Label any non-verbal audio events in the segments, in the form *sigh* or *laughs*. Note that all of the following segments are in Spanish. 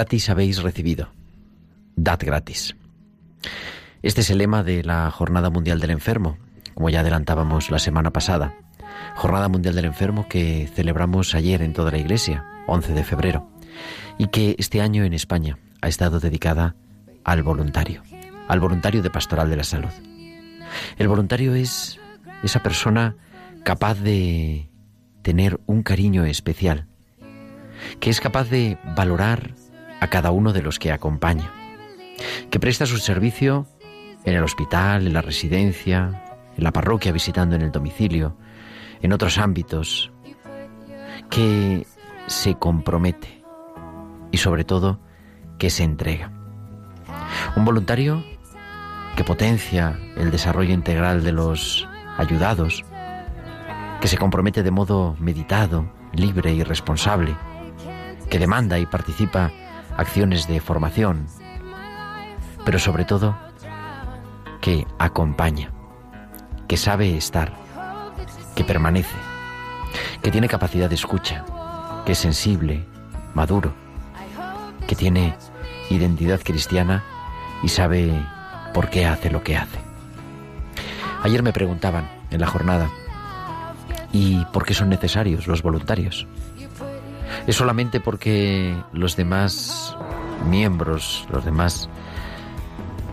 Gratis habéis recibido. Dad gratis. Este es el lema de la Jornada Mundial del Enfermo, como ya adelantábamos la semana pasada. Jornada Mundial del Enfermo que celebramos ayer en toda la Iglesia, 11 de febrero, y que este año en España ha estado dedicada al voluntario, al voluntario de Pastoral de la Salud. El voluntario es esa persona capaz de tener un cariño especial, que es capaz de valorar a cada uno de los que acompaña, que presta su servicio en el hospital, en la residencia, en la parroquia, visitando en el domicilio, en otros ámbitos, que se compromete y sobre todo que se entrega. Un voluntario que potencia el desarrollo integral de los ayudados, que se compromete de modo meditado, libre y responsable, que demanda y participa acciones de formación, pero sobre todo que acompaña, que sabe estar, que permanece, que tiene capacidad de escucha, que es sensible, maduro, que tiene identidad cristiana y sabe por qué hace lo que hace. Ayer me preguntaban en la jornada, ¿y por qué son necesarios los voluntarios? ¿Es solamente porque los demás miembros, los demás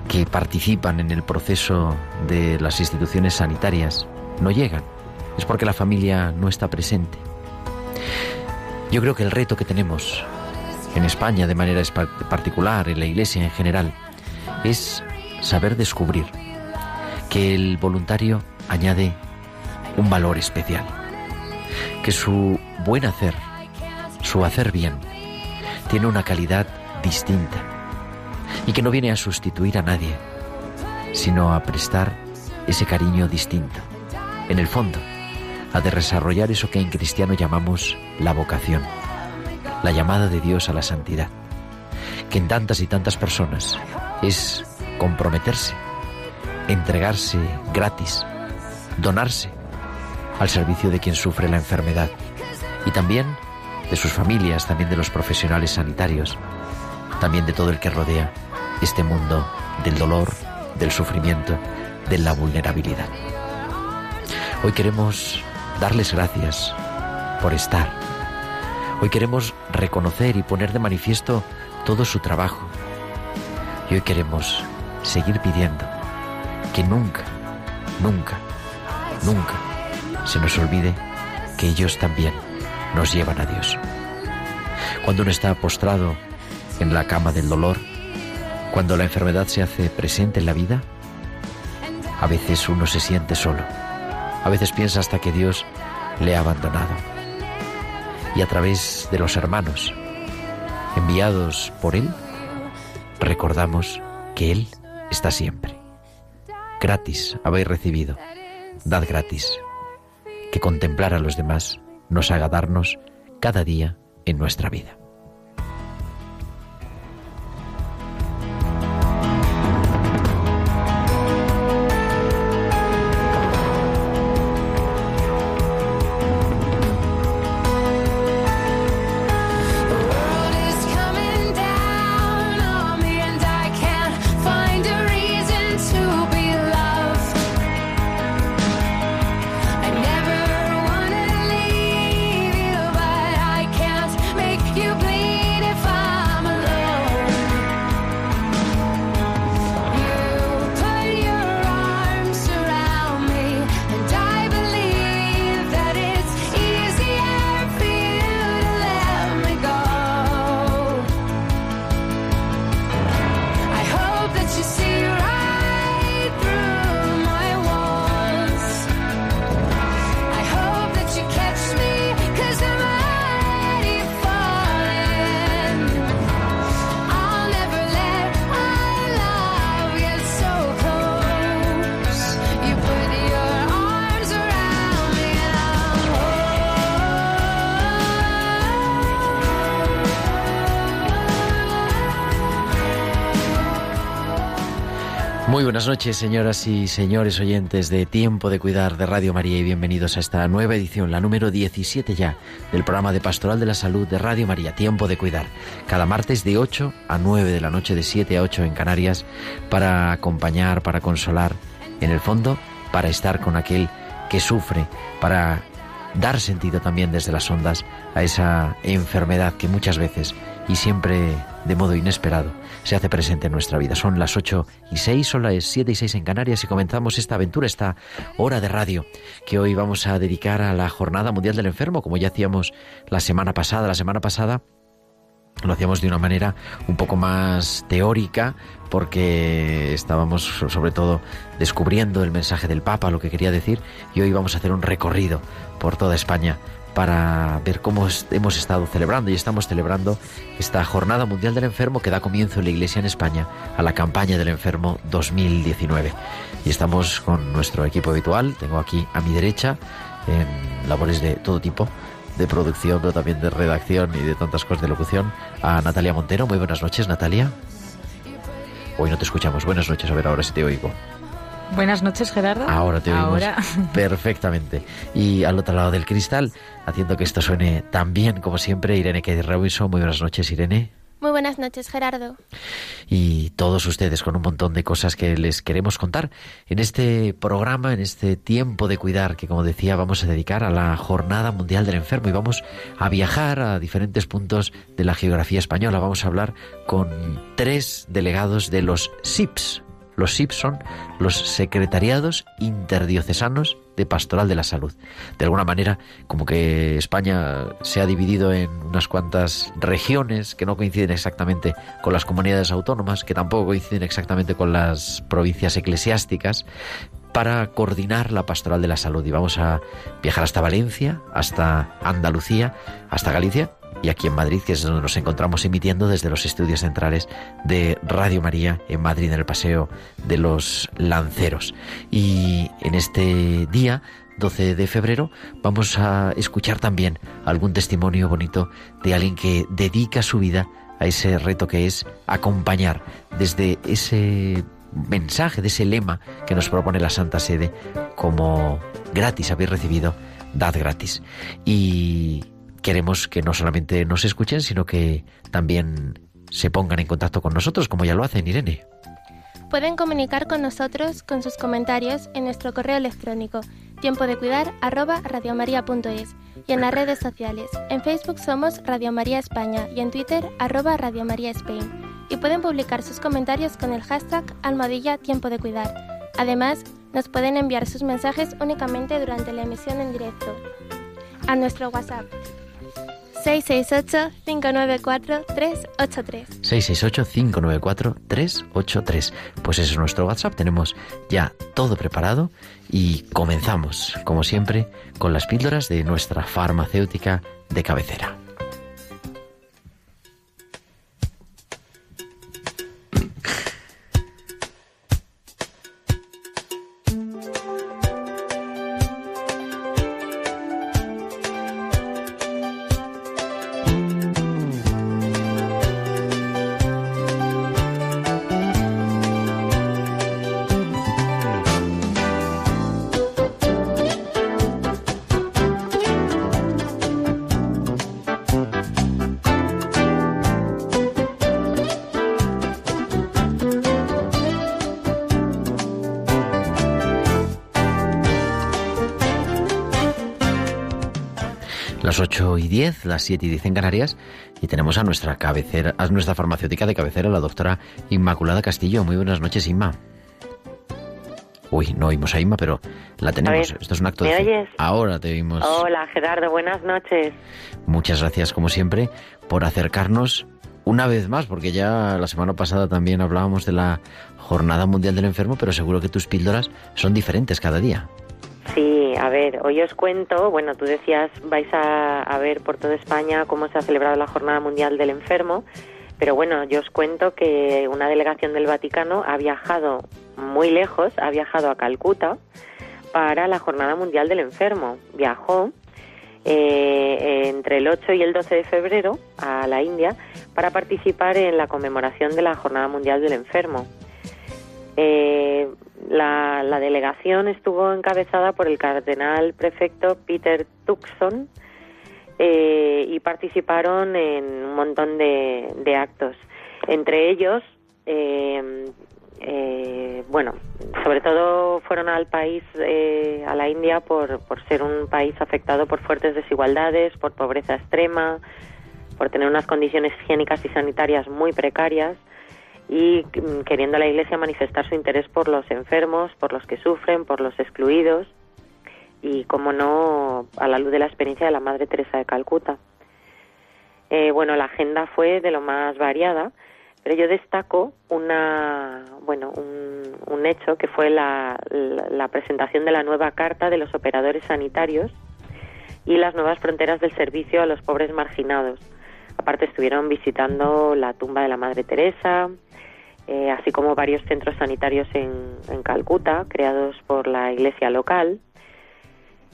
que participan en el proceso de las instituciones sanitarias no llegan? ¿Es porque la familia no está presente? Yo creo que el reto que tenemos en España de manera particular, en la Iglesia en general, es saber descubrir que el voluntario añade un valor especial, que su buen hacer, su hacer bien, tiene una calidad distinta y que no viene a sustituir a nadie, sino a prestar ese cariño distinto. En el fondo, a desarrollar eso que en cristiano llamamos la vocación, la llamada de Dios a la santidad, que en tantas y tantas personas es comprometerse, entregarse gratis, donarse al servicio de quien sufre la enfermedad y también de sus familias, también de los profesionales sanitarios, también de todo el que rodea este mundo del dolor, del sufrimiento, de la vulnerabilidad. Hoy queremos darles gracias por estar. Hoy queremos reconocer y poner de manifiesto todo su trabajo. Y hoy queremos seguir pidiendo que nunca, nunca, nunca se nos olvide que ellos también nos llevan a Dios. Cuando uno está postrado en la cama del dolor, cuando la enfermedad se hace presente en la vida, a veces uno se siente solo. A veces piensa hasta que Dios le ha abandonado. Y a través de los hermanos enviados por Él, recordamos que Él está siempre. Gratis habéis recibido, dad gratis. Que contemplar a los demás nos haga darnos cada día en nuestra vida. Noches, señoras y señores oyentes de Tiempo de Cuidar de Radio María y bienvenidos a esta nueva edición, la número 17 ya, del programa de Pastoral de la Salud de Radio María, Tiempo de Cuidar. Cada martes de 8 a 9 de la noche, de 7 a 8 en Canarias, para acompañar, para consolar, en el fondo, para estar con aquel que sufre, para dar sentido también desde las ondas a esa enfermedad que muchas veces y siempre de modo inesperado se hace presente en nuestra vida. Son las 8 y 6, son las 7 y 6 en Canarias y comenzamos esta aventura, esta hora de radio que hoy vamos a dedicar a la Jornada Mundial del Enfermo, como ya hacíamos la semana pasada. La semana pasada lo hacíamos de una manera un poco más teórica porque estábamos sobre todo descubriendo el mensaje del Papa, lo que quería decir, y hoy vamos a hacer un recorrido por toda España para ver cómo hemos estado celebrando y estamos celebrando esta Jornada Mundial del Enfermo que da comienzo en la Iglesia en España a la campaña del enfermo 2019. Y estamos con nuestro equipo habitual, tengo aquí a mi derecha en labores de todo tipo, de producción, pero también de redacción y de tantas cosas de locución, a Natalia Montero. Muy buenas noches, Natalia. Hoy no te escuchamos. Buenas noches, a ver ahora si te oigo. Buenas noches, Gerardo. Ahora te oímos *laughs* perfectamente. Y al otro lado del cristal, haciendo que esto suene tan bien como siempre, Irene Kay Robinson. Muy buenas noches, Irene. Muy buenas noches, Gerardo. Y todos ustedes con un montón de cosas que les queremos contar en este programa, en este tiempo de cuidar que, como decía, vamos a dedicar a la Jornada Mundial del Enfermo y vamos a viajar a diferentes puntos de la geografía española. Vamos a hablar con tres delegados de los SIPS, los SIP son los secretariados interdiocesanos de pastoral de la salud. De alguna manera, como que España se ha dividido en unas cuantas regiones que no coinciden exactamente con las comunidades autónomas, que tampoco coinciden exactamente con las provincias eclesiásticas, para coordinar la pastoral de la salud. Y vamos a viajar hasta Valencia, hasta Andalucía, hasta Galicia y aquí en Madrid, que es donde nos encontramos emitiendo desde los estudios centrales de Radio María en Madrid, en el Paseo de los Lanceros. Y en este día 12 de febrero, vamos a escuchar también algún testimonio bonito de alguien que dedica su vida a ese reto que es acompañar desde ese mensaje, de ese lema que nos propone la Santa Sede, como gratis habéis recibido, dad gratis. Y queremos que no solamente nos escuchen, sino que también se pongan en contacto con nosotros, como ya lo hacen, Irene. Pueden comunicar con nosotros con sus comentarios en nuestro correo electrónico tiempo de cuidar arroba y en las redes sociales. En Facebook somos Radio María España y en Twitter arroba Radio María Spain. Y pueden publicar sus comentarios con el hashtag almohadilla tiempo de cuidar. Además, nos pueden enviar sus mensajes únicamente durante la emisión en directo a nuestro WhatsApp 668-594-383. 668-594-383. Pues ese es nuestro WhatsApp. Tenemos ya todo preparado y comenzamos, como siempre, con las píldoras de nuestra farmacéutica de cabecera. Las 8 y 10, las 7 y 10 en Canarias, y tenemos a nuestra cabecera, a nuestra farmacéutica de cabecera, la doctora Inmaculada Castillo. Muy buenas noches, Inma. Uy, no oímos a Inma, pero la tenemos. Esto es un acto ¿me de oyes? Ahora te oímos. Hola Gerardo, buenas noches. Muchas gracias, como siempre, por acercarnos una vez más, porque ya la semana pasada también hablábamos de la Jornada Mundial del Enfermo, pero seguro que tus píldoras son diferentes cada día. A ver, hoy os cuento, bueno, tú decías, vais a, a ver por toda España cómo se ha celebrado la Jornada Mundial del Enfermo, pero bueno, yo os cuento que una delegación del Vaticano ha viajado muy lejos, ha viajado a Calcuta para la Jornada Mundial del Enfermo. Viajó eh, entre el 8 y el 12 de febrero a la India para participar en la conmemoración de la Jornada Mundial del Enfermo. Eh, la, la, delegación estuvo encabezada por el cardenal prefecto Peter Tucson eh, y participaron en un montón de, actos. Entre ellos, eh, eh, bueno, sobre todo fueron al país, eh, a la India, por, por ser un país afectado por fuertes desigualdades, por pobreza extrema, por tener unas condiciones higiénicas y sanitarias muy precarias y mm, queriendo la Iglesia manifestar su interés por los enfermos, por los que sufren, por los excluidos y, como no, a la luz de la experiencia de la Madre Teresa de Calcuta. Eh, bueno, la agenda fue de lo más variada pero yo destaco una, bueno, un, hecho que fue la, presentación de la nueva carta de los operadores sanitarios y las nuevas fronteras del servicio a los pobres marginados. Aparte estuvieron visitando la tumba de la Madre Teresa, eh, así como varios centros sanitarios en, en, Calcuta, creados por la iglesia local,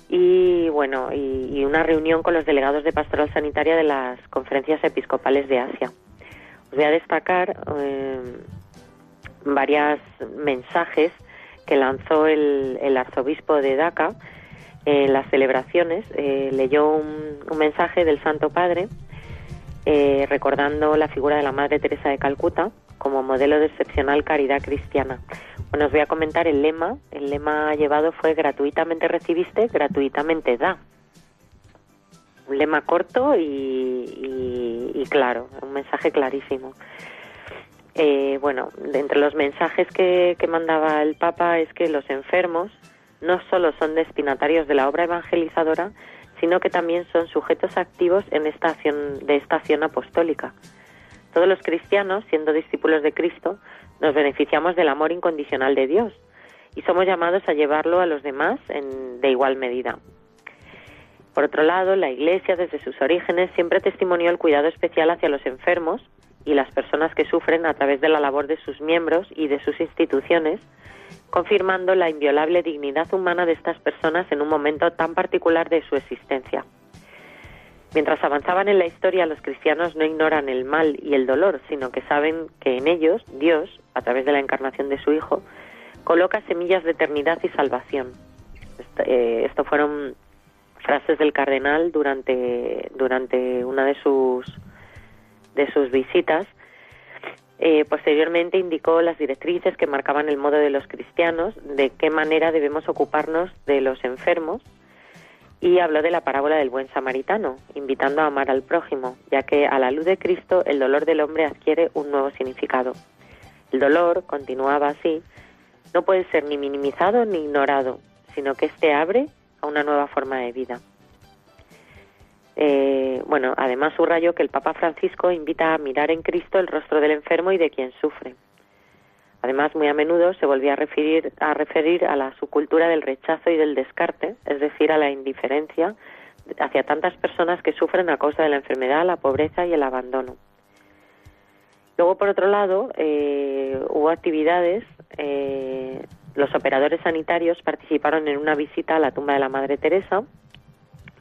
y bueno, y, y una reunión con los delegados de pastoral sanitaria de las conferencias episcopales de Asia voy a destacar eh, varios mensajes que lanzó el, el, arzobispo de Dhaka en las celebraciones. Eh, leyó un, un, mensaje del Santo Padre eh, recordando la figura de la Madre Teresa de Calcuta como modelo de excepcional caridad cristiana. Bueno, os voy a comentar el lema. El lema llevado fue gratuitamente recibiste, gratuitamente da un lema corto y, claro, un mensaje clarísimo. Eh, bueno, entre los mensajes que, que mandaba el Papa es que los enfermos no solo son destinatarios de la obra evangelizadora, sino que también son sujetos activos en esta acción, de esta acción apostólica. Todos los cristianos, siendo discípulos de Cristo, nos beneficiamos del amor incondicional de Dios y somos llamados a llevarlo a los demás en, de igual medida. Por otro lado, la Iglesia, desde sus orígenes, siempre testimonió el cuidado especial hacia los enfermos y las personas que sufren a través de la labor de sus miembros y de sus instituciones, confirmando la inviolable dignidad humana de estas personas en un momento tan particular de su existencia. Mientras avanzaban en la historia, los cristianos no ignoran el mal y el dolor, sino que saben que en ellos Dios, a través de la encarnación de su Hijo, coloca semillas de eternidad y salvación. Eh, esto fueron frases del cardenal durante, durante una de sus, de sus visitas. Eh, posteriormente indicó las directrices que marcaban el modo de los cristianos, de qué manera debemos ocuparnos de los enfermos y habló de la parábola del buen samaritano, invitando a amar al prójimo, ya que a la luz de Cristo el dolor del hombre adquiere un nuevo significado. El dolor, continuaba así, no puede ser ni minimizado ni ignorado, sino que éste abre a una nueva forma de vida. Eh, bueno, además subrayó que el Papa Francisco invita a mirar en Cristo el rostro del enfermo y de quien sufre. Además, muy a menudo se volvía a referir, a referir a la subcultura del rechazo y del descarte, es decir, a la indiferencia hacia tantas personas que sufren a causa de la enfermedad, la pobreza y el abandono. Luego, por otro lado, eh, hubo actividades eh, los operadores sanitarios participaron en una visita a la tumba de la Madre Teresa,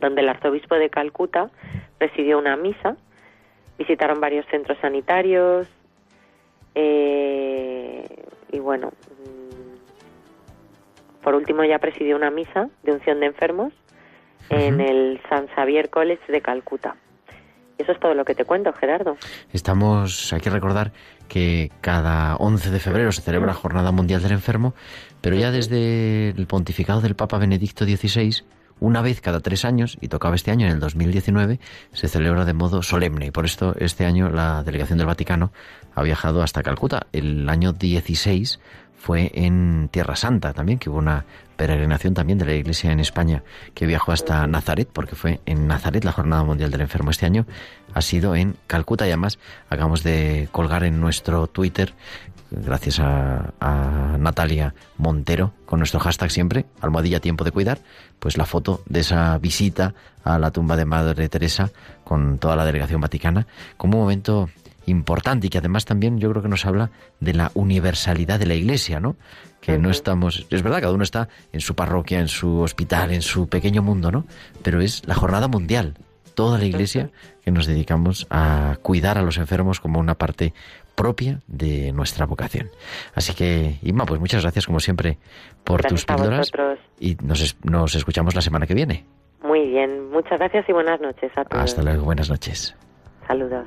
donde el arzobispo de Calcuta presidió una misa, visitaron varios centros sanitarios eh, y bueno, mm, por último ya presidió una misa de unción de enfermos en el San Xavier College de Calcuta. Eso es todo lo que te cuento, Gerardo. Estamos, hay que recordar que cada 11 de febrero se celebra la Jornada Mundial del Enfermo, pero ya desde el pontificado del Papa Benedicto XVI, una vez cada tres años, y tocaba este año en el 2019, se celebra de modo solemne. Y por esto este año la delegación del Vaticano ha viajado hasta Calcuta. El año 16 fue en Tierra Santa también, que hubo una peregrinación también de la Iglesia en España que viajó hasta Nazaret, porque fue en Nazaret la Jornada Mundial del Enfermo este año, ha sido en Calcuta y además acabamos de colgar en nuestro Twitter, gracias a, a Natalia Montero, con nuestro hashtag siempre, almohadilla tiempo de cuidar, pues la foto de esa visita a la tumba de Madre Teresa con toda la delegación vaticana, como un momento importante y que además también yo creo que nos habla de la universalidad de la Iglesia, ¿no? Que no estamos, es verdad, cada uno está en su parroquia, en su hospital, en su pequeño mundo, ¿no? Pero es la jornada mundial, toda la Iglesia que nos dedicamos a cuidar a los enfermos como una parte propia de nuestra vocación. Así que, Inma, pues muchas gracias como siempre por tus píldoras y nos, nos escuchamos la semana que viene. Muy bien, muchas gracias y buenas noches a todos. Hasta luego, buenas noches. Saludos.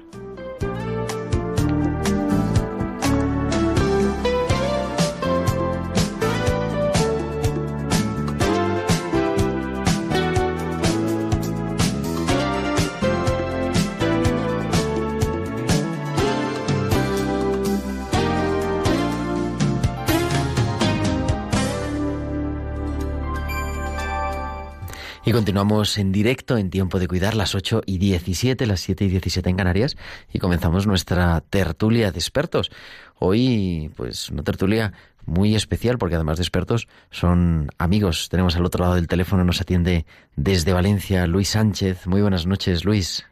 Y continuamos en directo en tiempo de cuidar las 8 y 17, las 7 y 17 en Canarias y comenzamos nuestra tertulia de expertos. Hoy, pues, una tertulia muy especial porque además de expertos son amigos. Tenemos al otro lado del teléfono, nos atiende desde Valencia Luis Sánchez. Muy buenas noches, Luis.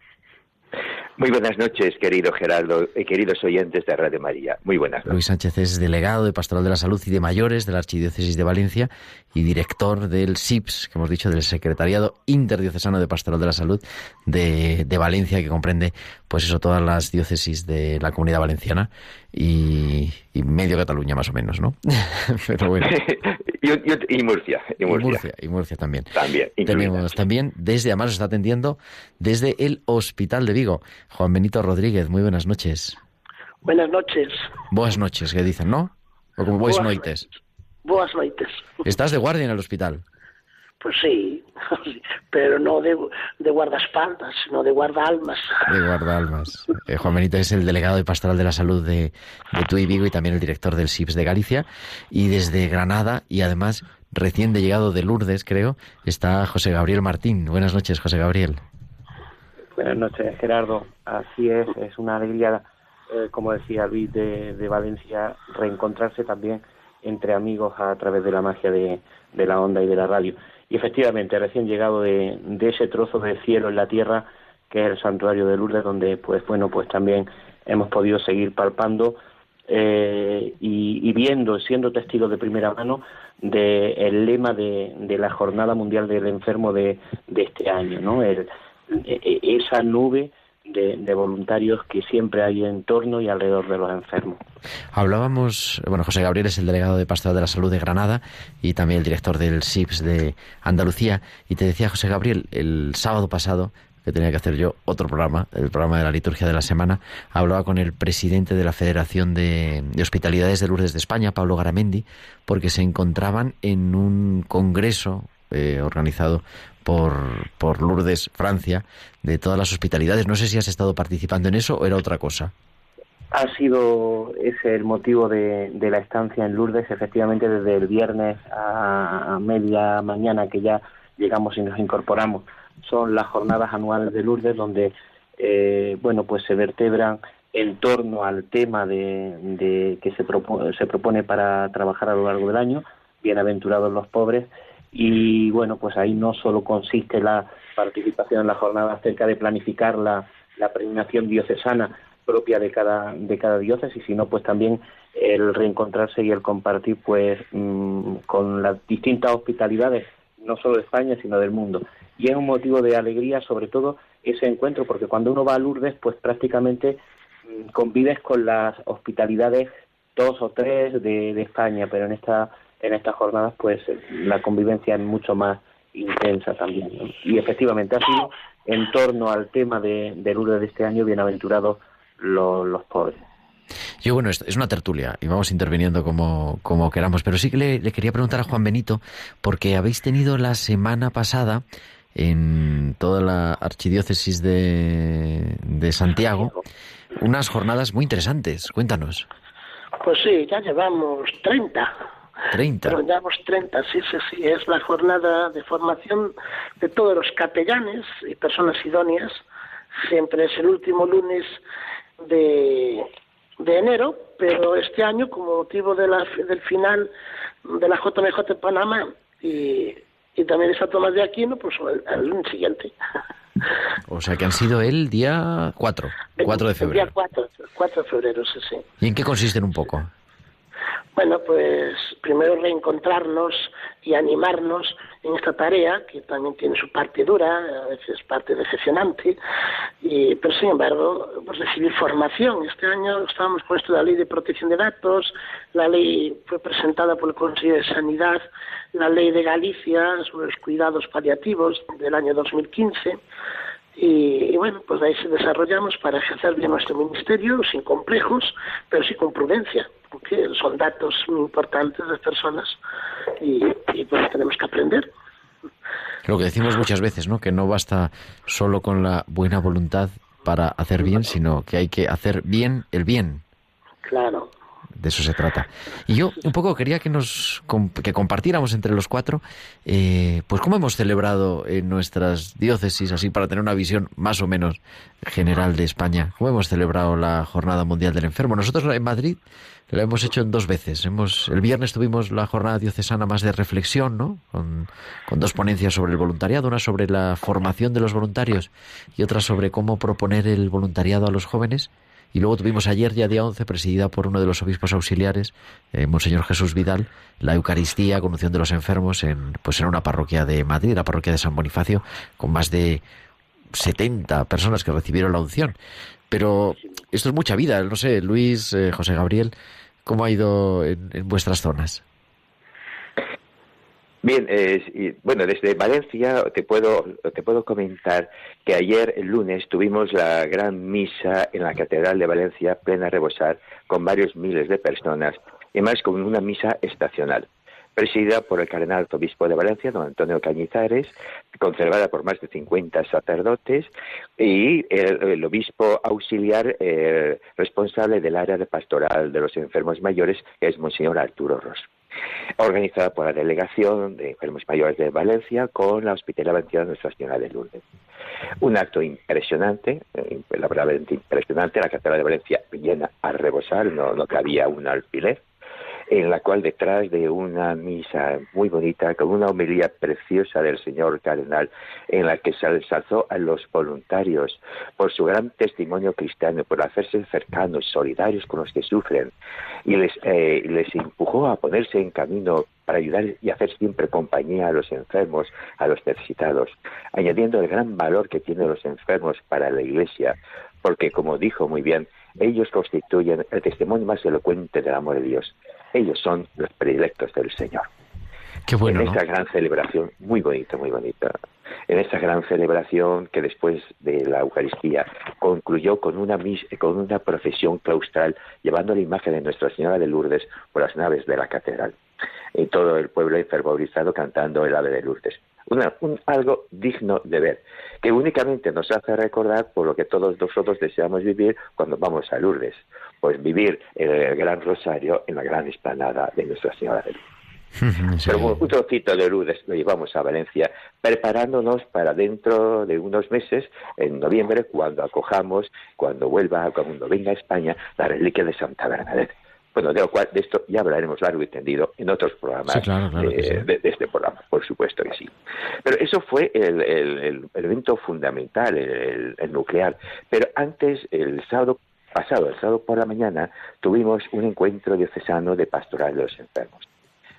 Muy buenas noches, querido Gerardo y queridos oyentes de Radio María. Muy buenas noches. Luis Sánchez es delegado de Pastoral de la Salud y de Mayores de la Archidiócesis de Valencia y director del SIPS, que hemos dicho, del Secretariado Interdiocesano de Pastoral de la Salud de, de Valencia, que comprende, pues eso, todas las diócesis de la Comunidad Valenciana y, y medio Cataluña más o menos, ¿no? *laughs* Pero bueno. *laughs* y, y, y, Murcia, y, Murcia. Y Murcia. también. También. Tenemos también, desde, además está atendiendo, desde el Hospital de Vigo, Juan Benito Rodríguez. Muy buenas noches. Buenas noches. Buenas noches, que dicen, ¿no? O como buenas noites. Buenas noites. ¿Estás de guardia en el hospital? Pues sí, *laughs* pero no de, de guardaespaldas, sino de guardaalmas. De guardaalmas. Eh, Juan Benito es el delegado de Pastoral de la Salud de, de Tui Vigo y también el director del SIPS de Galicia. Y desde Granada, y además recién de llegado de Lourdes, creo, está José Gabriel Martín. Buenas noches, José Gabriel. Buenas noches, Gerardo. Así es, es una alegría, eh, como decía Luis, de, de Valencia, reencontrarse también entre amigos a través de la magia de, de la onda y de la radio. Y efectivamente, recién llegado de, de, ese trozo de cielo en la tierra, que es el santuario de Lourdes, donde, pues bueno, pues también hemos podido seguir palpando eh, y, viendo, siendo testigos de primera mano del el lema de, de, la Jornada Mundial del Enfermo de, de este año, ¿no? El, esa nube de, voluntarios que siempre hay en torno y alrededor de los enfermos. Hablábamos, bueno, José Gabriel es el delegado de Pastoral de la Salud de Granada y también el director del SIPS de Andalucía. Y te decía, José Gabriel, el sábado pasado, que tenía que hacer yo otro programa, el programa de la liturgia de la semana, hablaba con el presidente de la Federación de, de Hospitalidades de Lourdes de España, Pablo Garamendi, porque se encontraban en un congreso eh, organizado por, por Lourdes, Francia, de todas las hospitalidades. No sé si has estado participando en eso o era otra cosa. Ha sido ese el motivo de, de la estancia en Lourdes, efectivamente desde el viernes a, a media mañana que ya llegamos y nos incorporamos. Son las jornadas anuales de Lourdes donde, eh, bueno, pues se vertebran en torno al tema de, de que se, propone, se propone para trabajar a lo largo del año, bienaventurados los pobres, y bueno, pues ahí no solo consiste la participación en la jornada acerca de planificar la, la peregrinación diocesana propia de cada de cada diócesis, sino pues también el reencontrarse y el compartir pues mmm, con las distintas hospitalidades no solo de España sino del mundo. Y es un motivo de alegría sobre todo ese encuentro porque cuando uno va a Lourdes pues prácticamente mmm, convives con las hospitalidades dos o tres de, de España pero en esta en estas jornadas pues la convivencia es mucho más intensa también ¿no? y efectivamente ha sido en torno al tema de, de Lourdes de este año bienaventurados los, los pobres. Yo, bueno, es una tertulia y vamos interviniendo como, como queramos, pero sí que le, le, quería preguntar a Juan Benito, porque habéis tenido la semana pasada en toda la archidiócesis de, de Santiago unas jornadas muy interesantes. Cuéntanos. Pues sí, ya llevamos 30. 30. Pero llevamos 30, sí, sí, sí. Es la jornada de formación de todos los capellanes y personas idóneas. Siempre es el último lunes de, de enero, pero este año, como motivo de la, del final de la JMJ de Panamá y, y también está Tomás de Aquino, pues el, el lunes siguiente. O sea que han sido el día 4, 4 de febrero. El día 4, 4 de febrero, sí, sí. ¿Y en qué consisten un poco? Bueno, pues primero reencontrarnos y animarnos en esta tarea, que también tiene su parte dura, a veces parte decepcionante, y, pero sin embargo, pues recibir formación. Este año estábamos con esto la ley de protección de datos, la ley fue presentada por el Consejo de Sanidad, la ley de Galicia sobre los cuidados paliativos del año 2015, y, bueno, pues ahí se desarrollamos para ejercer bien nuestro ministerio sin complejos, pero sí con prudencia, porque son datos muy importantes de personas y, y pues tenemos que aprender. Lo que decimos muchas veces, ¿no? Que no basta solo con la buena voluntad para hacer bien, sino que hay que hacer bien el bien. Claro de eso se trata. Y yo un poco quería que nos que compartiéramos entre los cuatro, eh, pues cómo hemos celebrado en nuestras diócesis, así para tener una visión más o menos general de España, cómo hemos celebrado la Jornada Mundial del Enfermo. Nosotros en Madrid lo hemos hecho en dos veces. Hemos, el viernes tuvimos la jornada diocesana más de reflexión, ¿no? Con, con, dos ponencias sobre el voluntariado, una sobre la formación de los voluntarios y otra sobre cómo proponer el voluntariado a los jóvenes. Y luego tuvimos ayer, ya día 11, presidida por uno de los obispos auxiliares, eh, Monseñor Jesús Vidal, la Eucaristía con unción de los enfermos en, pues en una parroquia de Madrid, la parroquia de San Bonifacio, con más de 70 personas que recibieron la unción. Pero esto es mucha vida, no sé, Luis, eh, José Gabriel, ¿cómo ha ido en vuestras zonas? Bien, eh, bueno, desde Valencia te puedo, te puedo comentar que ayer, el lunes, tuvimos la gran misa en la Catedral de Valencia, plena rebosar, con varios miles de personas, y más con una misa estacional, presidida por el cardenal obispo de Valencia, don Antonio Cañizares, conservada por más de 50 sacerdotes, y el, obispo auxiliar eh, responsable del área de pastoral de los enfermos mayores, que es Monseñor Arturo Ross organizada por la Delegación de Enfermos Mayores de Valencia con la Hospitalidad Valenciana de Nuestra Señora de Lourdes. Un acto impresionante, eh, la verdad impresionante, la Catedral de Valencia llena a rebosar, no cabía un alfiler en la cual detrás de una misa muy bonita, con una homilía preciosa del señor cardenal, en la que se alzó a los voluntarios por su gran testimonio cristiano, por hacerse cercanos, solidarios con los que sufren, y les, eh, les empujó a ponerse en camino para ayudar y hacer siempre compañía a los enfermos, a los necesitados, añadiendo el gran valor que tienen los enfermos para la Iglesia, porque como dijo muy bien, ellos constituyen el testimonio más elocuente del amor de Dios. Ellos son los predilectos del Señor. Qué bueno, en esta gran celebración, muy bonita, muy bonita, en esta gran celebración que después de la Eucaristía concluyó con una, con una procesión claustral llevando la imagen de Nuestra Señora de Lourdes por las naves de la catedral. Y todo el pueblo enfervorizado cantando el ave de Lourdes. un, algo digno de ver, que únicamente nos hace recordar por lo que todos nosotros deseamos vivir cuando vamos a Lourdes, pues vivir el Gran Rosario en la gran esplanada de Nuestra Señora de Lourdes. *laughs* Pero un trocito de Lourdes lo llevamos a Valencia, preparándonos para dentro de unos meses, en noviembre, cuando acojamos, cuando vuelva, cuando venga a España, la reliquia de Santa Bernadette. Bueno, de lo cual de esto ya hablaremos largo y tendido en otros programas de, este programa, por supuesto que sí. Pero eso fue el, el evento fundamental, el, nuclear. Pero antes, el sábado pasado, el sábado por la mañana, tuvimos un encuentro diocesano de pastoral de los enfermos.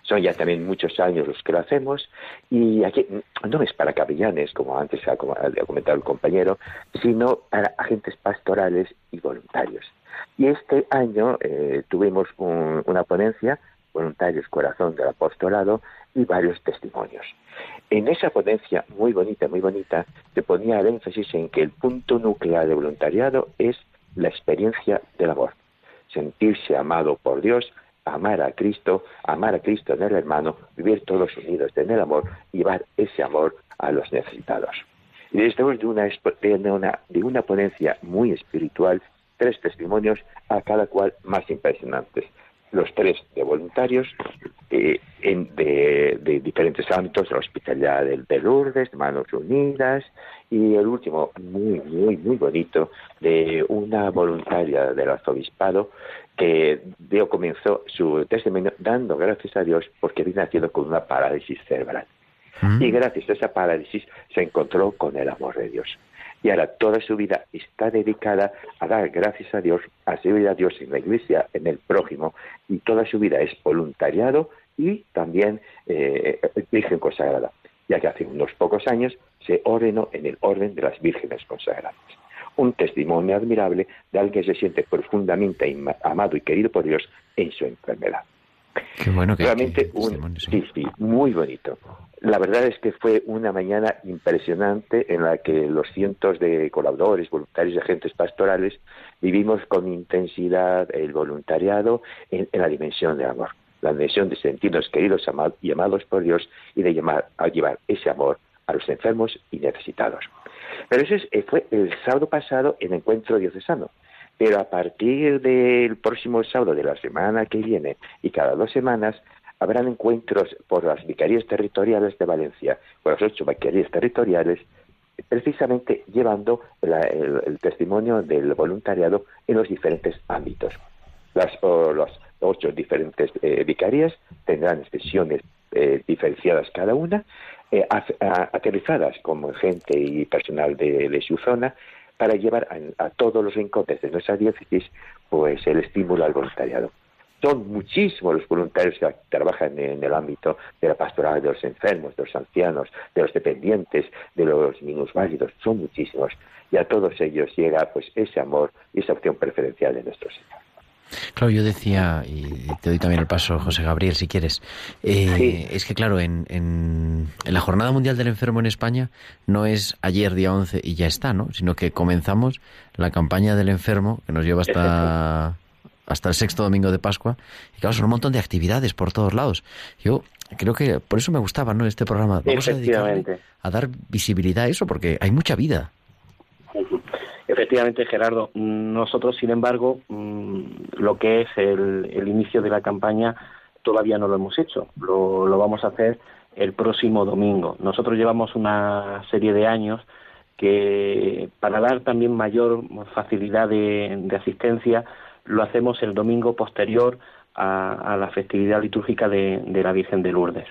Son ya también muchos años los que lo hacemos y aquí no es para capellanes, como antes ha comentado el compañero, sino para agentes pastorales y voluntarios. Y este año eh, tuvimos una ponencia, Voluntarios Corazón del Apostolado, y varios testimonios. En esa ponencia muy bonita, muy bonita, se ponía el énfasis en que el punto nuclear de voluntariado es la experiencia del amor. Sentirse amado por Dios, amar a Cristo, amar a Cristo en el hermano, vivir todos unidos en el amor llevar ese amor a los necesitados. Y después de una, de una, de una ponencia muy espiritual, tres testimonios, a cada cual más impresionantes los tres de voluntarios eh, de, diferentes ámbitos, la hospitalidad de, de, Lourdes, de Manos Unidas, y el último, muy, muy, muy bonito, de una voluntaria del arzobispado que dio comenzó su testimonio dando gracias a Dios porque había nacido con una parálisis cerebral. Mm. Y gracias a esa parálisis se encontró con el amor de Dios y ahora toda su vida está dedicada a dar gracias a Dios, a servir a Dios en la iglesia, en el prójimo, y toda su vida es voluntariado y también eh, Virgen consagrada, ya que hace unos pocos años se ordenó en el orden de las vírgenes consagradas. Un testimonio admirable de alguien que se siente profundamente amado y querido por Dios en su enfermedad. Qué bueno que Realmente, un, sí, sí, muy bonito. La verdad es que fue una mañana impresionante en la que los cientos de colaboradores, voluntarios y agentes pastorales vivimos con intensidad el voluntariado en, la dimensión del amor, la dimensión de sentirnos queridos y amados por Dios y de llamar, a llevar ese amor a los enfermos y necesitados. Pero ese eh, fue el sábado pasado en encuentro diocesano. Pero a partir del próximo sábado de la semana que viene y cada dos semanas habrán encuentros por las vicarías territoriales de Valencia, por las ocho vicarías territoriales, precisamente llevando el, testimonio del voluntariado en los diferentes ámbitos. Las, ocho diferentes eh, vicarías tendrán sesiones eh, diferenciadas cada una, eh, aterrizadas como gente y personal de, su zona, para llevar a, todos los rincones de nuestra diócesis pues el estímulo al voluntariado. Son muchísimos los voluntarios que trabajan en el ámbito de la pastoral de los enfermos, de los ancianos, de los dependientes, de los minusválidos, son muchísimos. Y a todos ellos llega pues ese amor y esa opción preferencial de nuestro Señor. Claro, yo decía, y te doy también el paso, José Gabriel, si quieres, eh, es que claro, en, en, la Jornada Mundial del Enfermo en España no es ayer día 11 y ya está, ¿no? Sino que comenzamos la campaña del enfermo, que nos lleva hasta, hasta el sexto domingo de Pascua, y claro, son un montón de actividades por todos lados. Yo creo que por eso me gustaba, ¿no? Este programa. Vamos a a dar visibilidad a eso, porque hay mucha vida. Efectivamente, Gerardo. Nosotros, sin embargo, mm, lo que es el, inicio de la campaña todavía no lo hemos hecho. Lo, vamos a hacer el próximo domingo. Nosotros llevamos una serie de años que, para dar también mayor facilidad de, asistencia, lo hacemos el domingo posterior a, la festividad litúrgica de, la Virgen de Lourdes.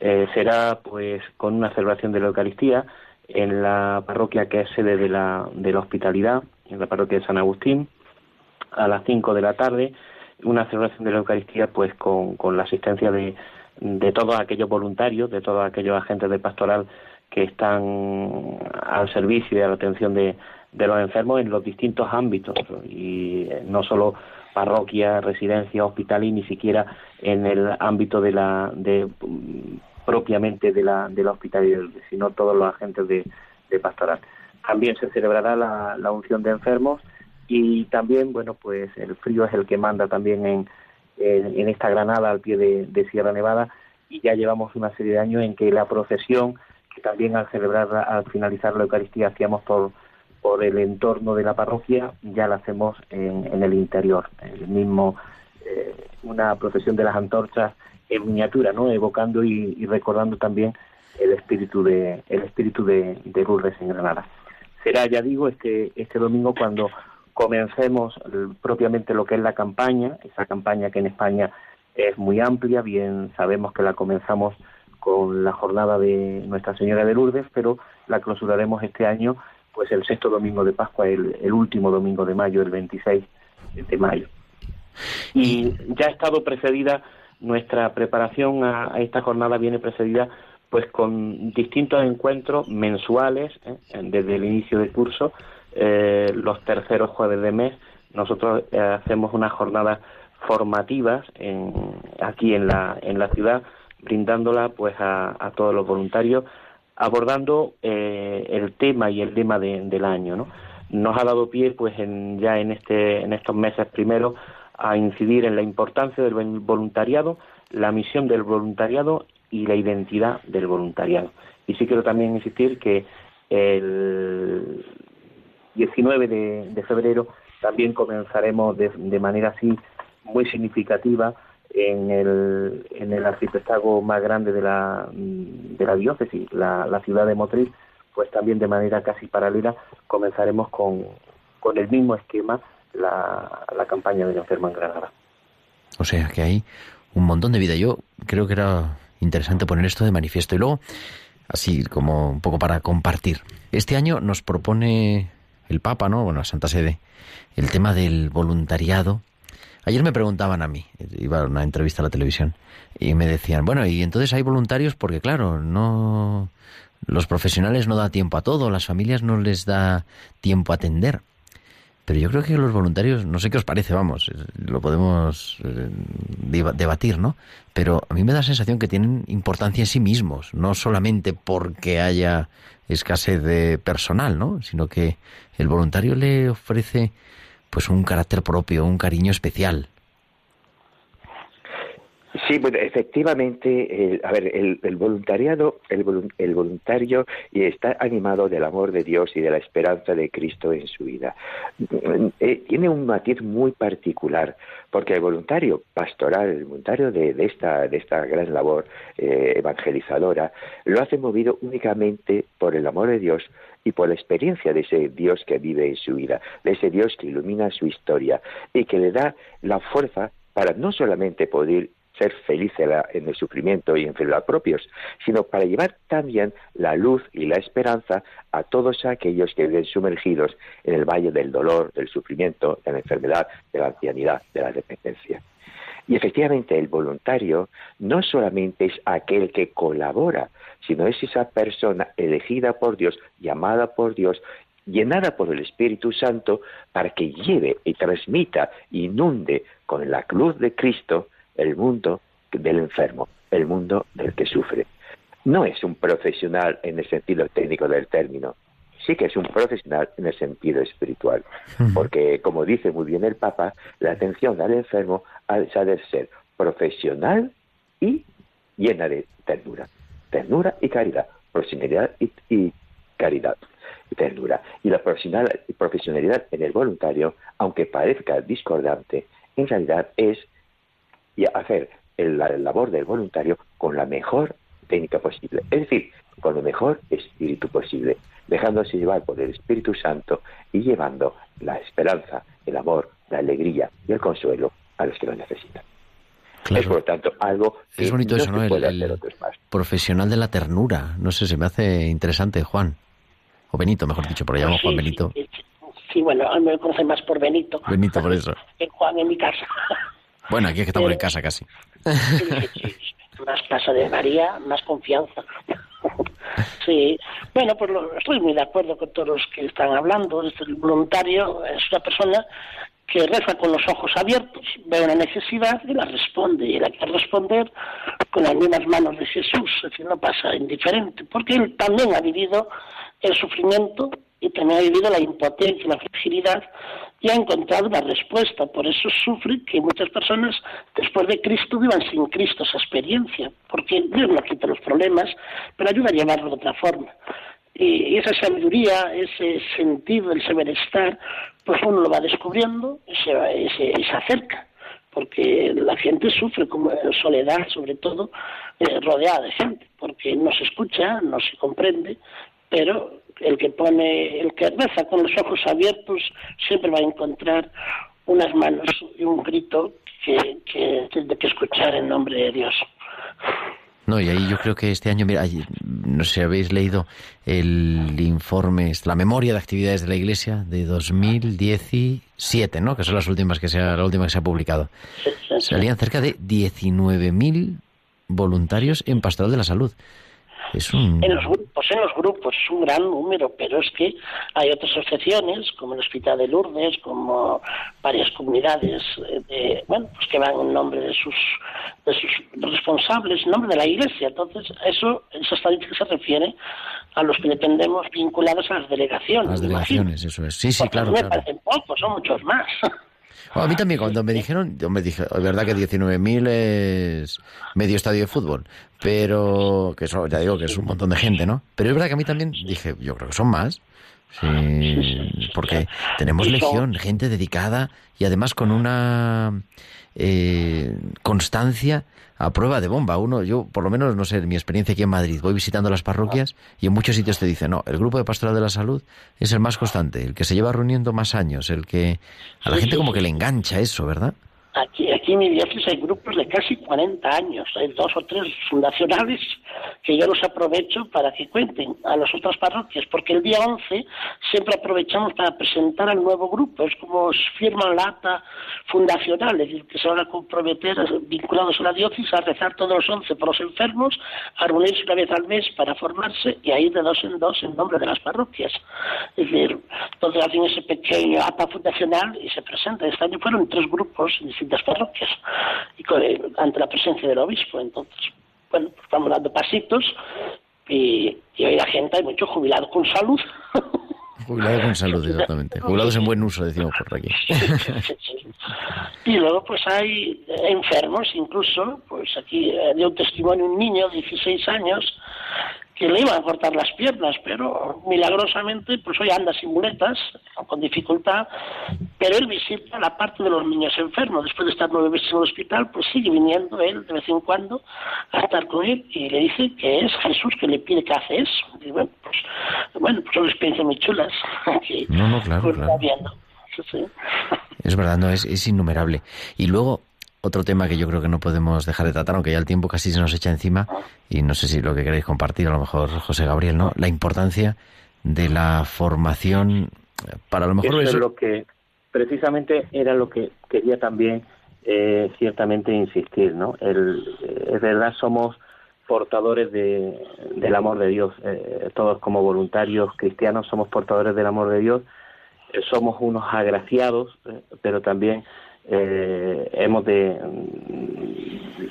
Eh, será pues con una celebración de la Eucaristía en la parroquia que es sede de la, de la hospitalidad, en la parroquia de San Agustín, a las 5 de la tarde, una celebración de la Eucaristía pues con, con la asistencia de, de todos aquellos voluntarios, de todos aquellos agentes de pastoral que están al servicio y a la atención de, de los enfermos en los distintos ámbitos y no solo parroquia, residencia, hospital y ni siquiera en el ámbito de la de propiamente de la, de la sino todos los agentes de, pastoral. También se celebrará la, unción de enfermos y también, bueno, pues el frío es el que manda también en, en, esta granada al pie de, Sierra Nevada y ya llevamos una serie de años en que la procesión, que también al celebrar, al finalizar la Eucaristía hacíamos por, por el entorno de la parroquia, ya la hacemos en, el interior, el mismo, eh, una procesión de las antorchas en miniatura, ¿no? Evocando y, recordando también el espíritu de el espíritu de, de Lourdes en Granada. Será, ya digo, este este domingo cuando comencemos propiamente lo que es la campaña, esa campaña que en España es muy amplia, bien sabemos que la comenzamos con la jornada de Nuestra Señora de Lourdes, pero la clausuraremos este año, pues el sexto domingo de Pascua, el, el último domingo de mayo, el 26 de mayo. Y ya ha estado precedida nuestra preparación a, esta jornada viene precedida pues con distintos encuentros mensuales ¿eh? desde el inicio del curso eh, los terceros jueves de mes nosotros eh, hacemos unas jornadas formativas en, aquí en la en la ciudad brindándola pues a, todos los voluntarios abordando el tema y el lema del año ¿no? nos ha dado pie pues en, ya en este en estos meses primeros a incidir en la importancia del voluntariado, la misión del voluntariado y la identidad del voluntariado. Y sí quiero también insistir que el 19 de, febrero también comenzaremos de, manera así muy significativa en el, en el más grande de la, de la diócesis, la, la ciudad de Motril, pues también de manera casi paralela comenzaremos con, con el mismo esquema la, la campaña del enfermo en Granada. O sea que hay un montón de vida. Yo creo que era interesante poner esto de manifiesto y luego, así como un poco para compartir. Este año nos propone el Papa, ¿no? Bueno, la Santa Sede, el tema del voluntariado Ayer me preguntaban a mí, iba a una entrevista a la televisión, y me decían, bueno, y entonces hay voluntarios porque, claro, no los profesionales no da tiempo a todo, las familias no les da tiempo a atender. Pero yo creo que los voluntarios, no sé qué os parece, vamos, lo podemos eh, debatir, ¿no? Pero a mí me da la sensación que tienen importancia en sí mismos, no solamente porque haya escasez de personal, ¿no? Sino que el voluntario le ofrece pues un carácter propio, un cariño especial. Sí, bueno, efectivamente, a ver, el, voluntariado, el, voluntario está animado del amor de Dios y de la esperanza de Cristo en su vida. Mm, eh, tiene un matiz muy particular, porque el voluntario pastoral, el voluntario de, esta, de esta gran labor eh, evangelizadora, lo hace movido únicamente por el amor de Dios y por la experiencia de ese Dios que vive en su vida, de ese Dios que ilumina su historia y que le da la fuerza para no solamente poder ser feliz en el sufrimiento y enfermedad propios, sino para llevar también la luz y la esperanza a todos aquellos que viven sumergidos en el valle del dolor, del sufrimiento, de la enfermedad, de la ancianidad, de la dependencia. Y efectivamente el voluntario no solamente es aquel que colabora, sino es esa persona elegida por Dios, llamada por Dios, llenada por el Espíritu Santo para que lleve y transmita, inunde con la cruz de Cristo el mundo del enfermo, el mundo del que sufre. No es un profesional en el sentido técnico del término, sí que es un profesional en el sentido espiritual, porque como dice muy bien el Papa, la atención al enfermo ha de ser profesional y llena de ternura, ternura y caridad, profesionalidad y, caridad y ternura. Y la profesionalidad en el voluntario, aunque parezca discordante, en realidad es y hacer la labor del voluntario con la mejor técnica posible, es decir, con el mejor espíritu posible, dejándose llevar por el Espíritu Santo y llevando la esperanza, el amor, la alegría y el consuelo a los que lo necesitan. Es por lo tanto algo que es bonito eso, ¿no? El, profesional de la ternura. No sé, se me hace interesante, Juan. O Benito, mejor dicho, por llamo Juan Benito. Sí, bueno, a mí me conoce más por Benito. Benito, por eso. *laughs* Que Juan en mi casa. Bueno, aquí es que estamos en casa casi. *laughs* más casa de María, más confianza. *laughs* sí, bueno, pues estoy muy de acuerdo con todos los que están hablando. El voluntario es una persona que reza con los ojos abiertos, ve una necesidad y la responde. Y hay que responder con las mismas manos de Jesús, es decir, no pasa indiferente, porque él también ha vivido el sufrimiento y también ha vivido la impotencia la fragilidad y ha encontrado una respuesta. Por eso sufre que muchas personas después de Cristo vivan sin Cristo esa experiencia, porque Dios no quita los problemas, pero ayuda a llevarlo de otra forma. Y esa sabiduría, ese sentido, ese bienestar, pues uno lo va descubriendo y se, se, acerca porque la gente sufre como soledad, sobre todo, eh, rodeada de gente, porque no se escucha, no se comprende, pero el que pone, el que reza con los ojos abiertos siempre va a encontrar unas manos y un grito que, que tiene que escuchar en nombre de Dios. No, y ahí yo creo que este año, mira, no sé si habéis leído el informe, la memoria de actividades de la Iglesia de 2017, ¿no? Que son las últimas que se ha, la última que se ha publicado. Salían cerca de 19.000 voluntarios en Pastoral de la Salud. En los grupos, en los grupos, es un gran número, pero es que hay otras asociaciones, como el Hospital de Lourdes, como varias comunidades, eh, bueno, pues que van en nombre de sus, de sus responsables, en nombre de la Iglesia. Entonces, eso, esa estadística se refiere a los que dependemos vinculados a las delegaciones. Las delegaciones, eso es. Sí, sí, claro. Me parecen pocos, son muchos más. *laughs* a mí también, cuando me dijeron, yo me dije, es verdad que 19.000 es medio estadio de fútbol, pero que eso, ya digo que es un montón de gente, ¿no? Pero es verdad que a mí también dije, yo creo que son más. Sí, porque tenemos legión, gente dedicada y además con una eh, constancia a prueba de bomba. Uno, yo por lo menos, no sé, en mi experiencia aquí en Madrid, voy visitando las parroquias y en muchos sitios te dicen, no, el grupo de pastoral de la salud es el más constante, el que se lleva reuniendo más años, el que a la gente como que le engancha eso, ¿verdad? Aquí, aquí en mi diócesis hay grupos de casi 40 años. Hay dos o tres fundacionales que yo los aprovecho para que cuenten a las otras parroquias, porque el día 11 siempre aprovechamos para presentar al nuevo grupo. Es como firman la acta fundacional, es decir, que se van a comprometer vinculados a la diócesis a rezar todos los 11 por los enfermos, a reunirse una vez al mes para formarse y a ir de dos en dos en nombre de las parroquias. Es decir, entonces hacen ese pequeño acta fundacional y se presenta. Este año fueron tres grupos distintas parroquias y eh, ante la presencia del obispo. Entonces, bueno, pues vamos dando pasitos y, y hoy la gente hay mucho jubilado con salud. *laughs* Jubilado con salud, exactamente. Jubilados en buen uso, decimos por aquí. y luego pues hay enfermos incluso, pues aquí eh, dio un testimonio un niño de 16 años que le iban a cortar las piernas, pero milagrosamente, pues hoy anda sin muletas, con dificultad, pero él visita la parte de los niños enfermos. Después de estar nueve meses en el hospital, pues sigue viniendo él de vez en cuando a estar con él y le dice que es Jesús que le pide que hace eso. Y bueno, pues, bueno, pues son experiencias muy chulas. *laughs* no, no, claro, claro. Es verdad, no, es, es innumerable. Y luego, otro tema que yo creo que no podemos dejar de tratar, aunque ya el tiempo casi se nos echa encima, y no sé si lo que queréis compartir, a lo mejor José Gabriel, ¿no? La importancia de la formación para lo mejor... Eso, es lo que, precisamente era lo que quería también eh, ciertamente insistir, ¿no? El, eh, es verdad, somos portadores de, del amor de Dios, eh, todos como voluntarios cristianos somos portadores del amor de Dios, somos unos agraciados, pero también eh, hemos de,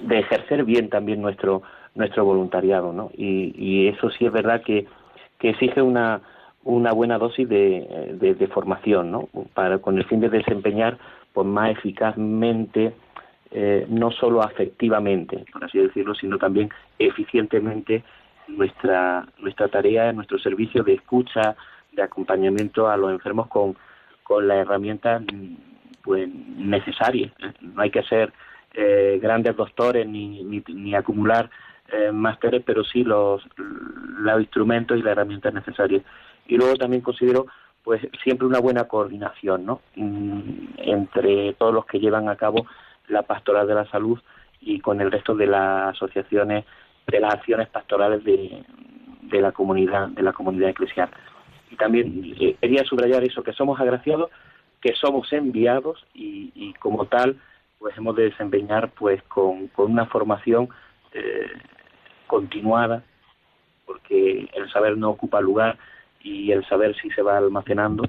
ejercer bien también nuestro nuestro voluntariado, ¿no? Y, eso sí es verdad que, que exige una, una buena dosis de, de, formación, ¿no? Para, con el fin de desempeñar pues, más eficazmente, eh, no solo afectivamente, por así decirlo, sino también eficientemente nuestra, nuestra tarea, nuestro servicio de escucha, de acompañamiento a los enfermos con, con la herramienta pues necesaria. No hay que ser eh, grandes doctores ni, ni, acumular eh, másteres, pero sí los, los instrumentos y las herramientas necesarias. Y luego también considero pues siempre una buena coordinación ¿no? Mm, entre todos los que llevan a cabo la pastoral de la salud y con el resto de las asociaciones de las acciones pastorales de, de la comunidad de la comunidad eclesial y también eh, quería subrayar eso que somos agraciados que somos enviados y, como tal pues hemos de desempeñar pues con, una formación eh, continuada porque el saber no ocupa lugar y el saber si se va almacenando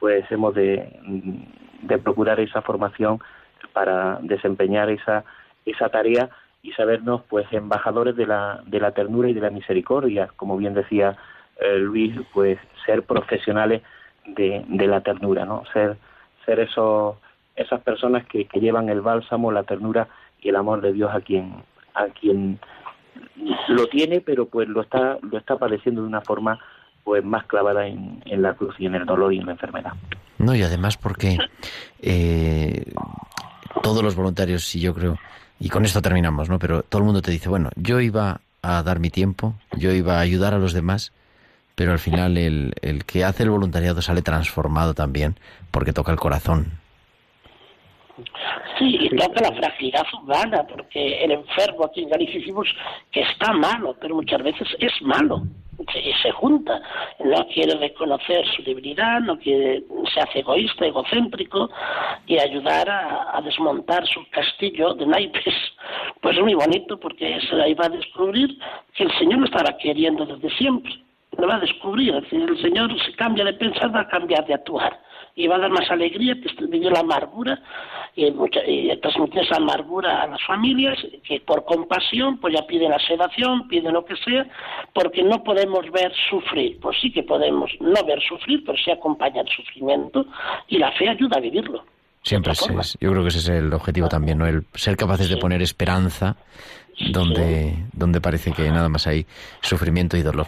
pues hemos de, de procurar esa formación para desempeñar esa esa tarea y sabernos pues embajadores de la de la ternura y de la misericordia. Como bien decía eh, Luis pues ser profesionales de, de la ternura no ser ser esos, esas personas que, llevan el bálsamo, la ternura y el amor de Dios a quien, a quien lo tiene, pero pues lo está, lo está padeciendo de una forma pues más clavada en, en la cruz y en el dolor y en la enfermedad. No, y además porque eh, todos los voluntarios, y yo creo, y con esto terminamos, ¿no? Pero todo el mundo te dice, bueno, yo iba a dar mi tiempo, yo iba a ayudar a los demás, pero al final el, el que hace el voluntariado sale transformado también porque toca el corazón. Sí, toca la fragilidad humana, porque el enfermo aquí decimos que está malo, pero muchas veces es malo y se junta. No quiere reconocer su debilidad, no quiere, se hace egoísta, egocéntrico y ayudar a, a desmontar su castillo de naipes. Pues es muy bonito porque se ahí va a descubrir que el Señor lo estaba queriendo desde siempre lo va a descubrir. el Señor se cambia de pensar, va a cambiar de actuar. Y va a dar más alegría, distribuye la amargura y, mucha, y transmitir esa amargura a las familias, que por compasión, pues ya pide la sedación, pide lo que sea, porque no podemos ver sufrir. Pues sí que podemos no ver sufrir, pero sí acompañar el sufrimiento y la fe ayuda a vivirlo. Siempre es, yo creo que ese es el objetivo también, ¿no? El ser capaces de poner esperanza donde, donde parece que nada más hay sufrimiento y dolor.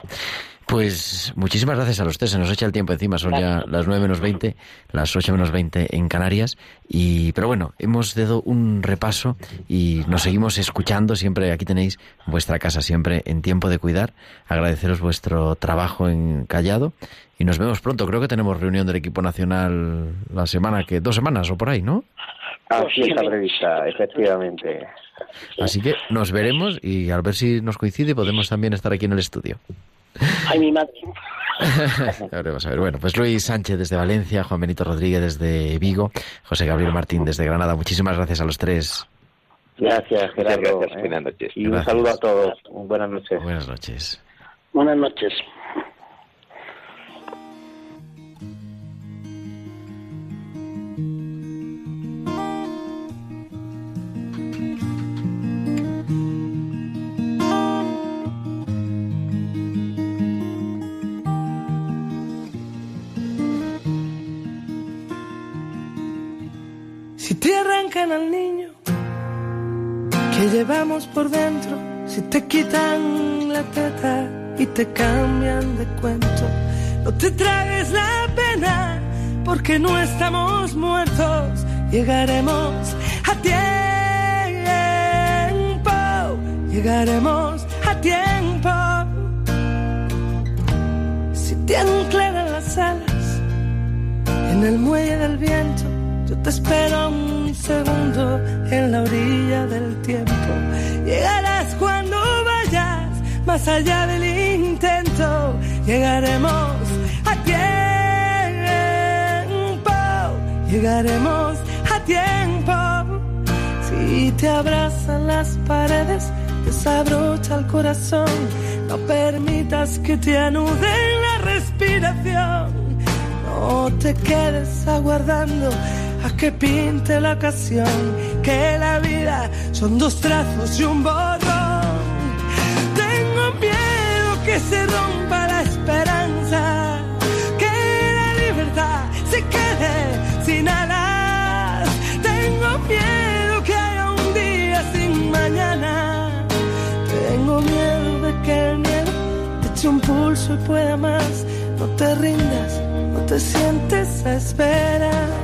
Pues muchísimas gracias a los tres. Se nos echa el tiempo encima. Son ya las nueve menos veinte, las ocho menos veinte en Canarias. Y, pero bueno, hemos dado un repaso y nos seguimos escuchando. Siempre aquí tenéis vuestra casa, siempre en tiempo de cuidar. Agradeceros vuestro trabajo en Callado. Y nos vemos pronto. Creo que tenemos reunión del equipo nacional la semana que, dos semanas o por ahí, ¿no? Así está prevista, efectivamente. Así que nos veremos y al ver si nos coincide podemos también estar aquí en el estudio. Ay, mi madre. *laughs* Ya veremos, a ver. Bueno, pues Luis Sánchez desde Valencia, Juan Benito Rodríguez desde Vigo, José Gabriel Martín desde Granada. Muchísimas gracias a los tres. Gracias, Gerardo. gracias, ¿eh? buenas noches. Y un Gracias. saludo a todos. Buenas noches. Buenas noches. Buenas noches. Si te arrancan al niño que llevamos por dentro, si te quitan la teta y te cambian de cuento, no te tragues la pena porque no estamos muertos, llegaremos a tiempo, llegaremos a tiempo. Si te anclan las alas en el muelle del viento, te espero un segundo en la orilla del tiempo. Llegarás cuando vayas más allá del intento. Llegaremos a tiempo. Llegaremos a tiempo. Si te abrazan las paredes, desabrocha el corazón. No permitas que te anuden la respiración. No te quedes aguardando que pinte la ocasión, que la vida son dos trazos y un borrón. Tengo miedo que se rompa la esperanza, que la libertad se quede sin alas. Tengo miedo que haya un día sin mañana. Tengo miedo de que el miedo te eche un pulso y pueda más. No te rindas, no te sientes a esperar.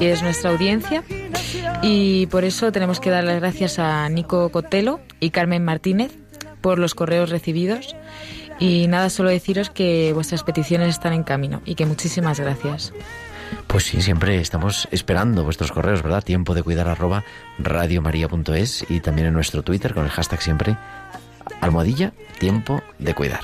Y es nuestra audiencia y por eso tenemos que dar las gracias a Nico Cotelo y Carmen Martínez por los correos recibidos y nada, solo deciros que vuestras peticiones están en camino y que muchísimas gracias. Pues sí, siempre estamos esperando vuestros correos, ¿verdad? Tiempo de cuidar arroba radiomaria.es y también en nuestro Twitter con el hashtag siempre almohadilla tiempo de cuidar.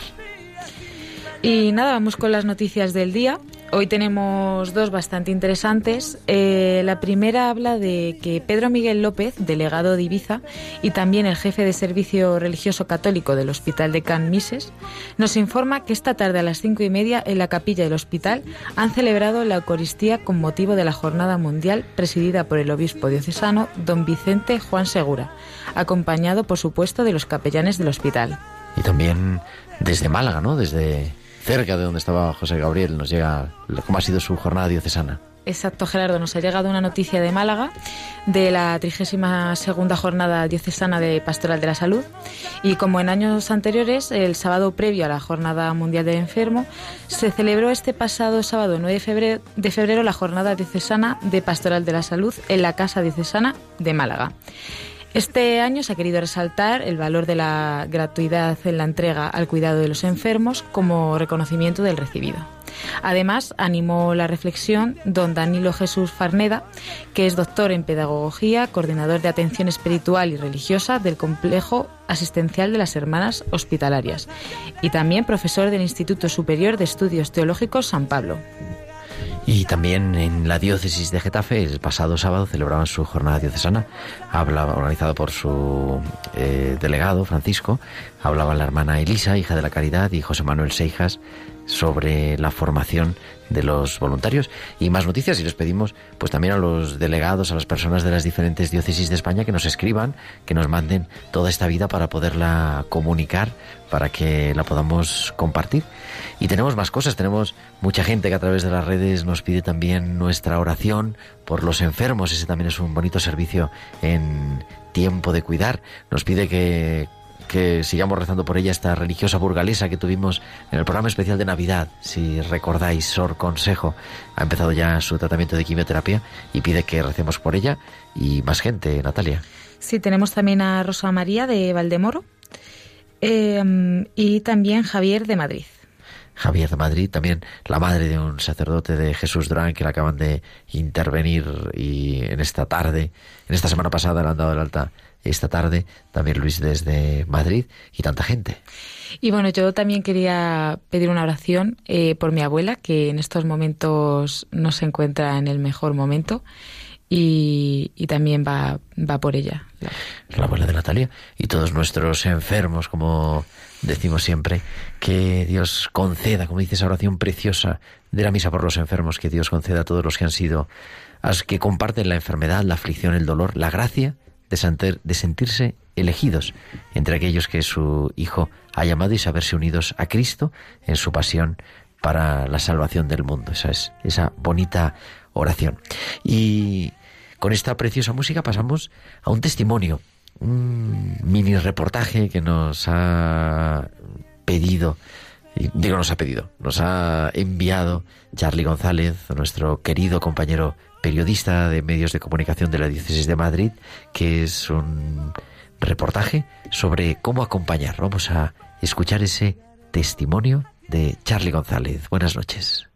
Y nada, vamos con las noticias del día. Hoy tenemos dos bastante interesantes. Eh, la primera habla de que Pedro Miguel López, delegado de Ibiza, y también el jefe de servicio religioso católico del Hospital de Can Mises, nos informa que esta tarde a las cinco y media en la capilla del hospital han celebrado la Eucaristía con motivo de la Jornada Mundial presidida por el obispo diocesano don Vicente Juan Segura, acompañado por supuesto de los capellanes del hospital. Y también desde Málaga, ¿no? Desde cerca de donde estaba José Gabriel nos llega cómo ha sido su jornada diocesana. Exacto, Gerardo. Nos ha llegado una noticia de Málaga de la 32 segunda jornada diocesana de Pastoral de la Salud. Y como en años anteriores, el sábado previo a la Jornada Mundial del Enfermo, se celebró este pasado sábado 9 de febrero, de febrero la Jornada Diocesana de Pastoral de la Salud en la Casa Diocesana de Málaga. Este año se ha querido resaltar el valor de la gratuidad en la entrega al cuidado de los enfermos como reconocimiento del recibido. Además, animó la reflexión don Danilo Jesús Farneda, que es doctor en pedagogía, coordinador de atención espiritual y religiosa del complejo asistencial de las Hermanas Hospitalarias y también profesor del Instituto Superior de Estudios Teológicos San Pablo. Y también en la diócesis de Getafe, el pasado sábado celebraban su jornada diocesana, hablaba, organizado por su eh, delegado Francisco, hablaban la hermana Elisa, hija de la Caridad, y José Manuel Seijas, sobre la formación de los voluntarios y más noticias y les pedimos pues también a los delegados, a las personas de las diferentes diócesis de España que nos escriban, que nos manden toda esta vida para poderla comunicar, para que la podamos compartir. Y tenemos más cosas, tenemos mucha gente que a través de las redes nos pide también nuestra oración por los enfermos, ese también es un bonito servicio en tiempo de cuidar. Nos pide que que sigamos rezando por ella, esta religiosa burgalesa que tuvimos en el programa especial de Navidad. Si recordáis, Sor Consejo ha empezado ya su tratamiento de quimioterapia y pide que recemos por ella y más gente, Natalia. Sí, tenemos también a Rosa María de Valdemoro eh, y también Javier de Madrid. Javier de Madrid, también la madre de un sacerdote de Jesús Durán que le acaban de intervenir y en esta tarde, en esta semana pasada le han dado el alta esta tarde, también Luis desde Madrid y tanta gente. Y bueno, yo también quería pedir una oración eh, por mi abuela, que en estos momentos no se encuentra en el mejor momento. Y, también va, va por ella. La abuela de Natalia y todos nuestros enfermos, como decimos siempre, que Dios conceda, como dice esa oración preciosa de la misa por los enfermos, que Dios conceda a todos los que han sido, a los que comparten la enfermedad, la aflicción, el dolor, la gracia de, sentirse elegidos entre aquellos que su Hijo ha llamado y saberse unidos a Cristo en su pasión para la salvación del mundo. Esa es esa bonita oración. Y con esta preciosa música pasamos a un testimonio, un mini reportaje que nos ha pedido, digo nos ha pedido, nos ha enviado Charlie González, nuestro querido compañero periodista de medios de comunicación de la Diócesis de Madrid, que es un reportaje sobre cómo acompañar. Vamos a escuchar ese testimonio de Charlie González. Buenas noches.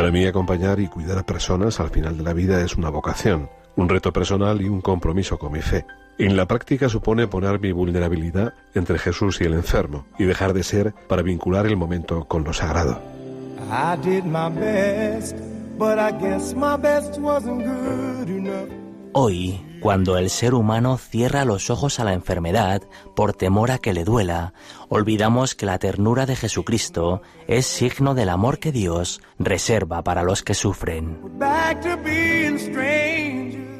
Para mí acompañar y cuidar a personas al final de la vida es una vocación, un reto personal y un compromiso con mi fe. En la práctica supone poner mi vulnerabilidad entre Jesús y el enfermo y dejar de ser para vincular el momento con lo sagrado. Hoy, cuando el ser humano cierra los ojos a la enfermedad por temor a que le duela, olvidamos que la ternura de Jesucristo es signo del amor que Dios reserva para los que sufren.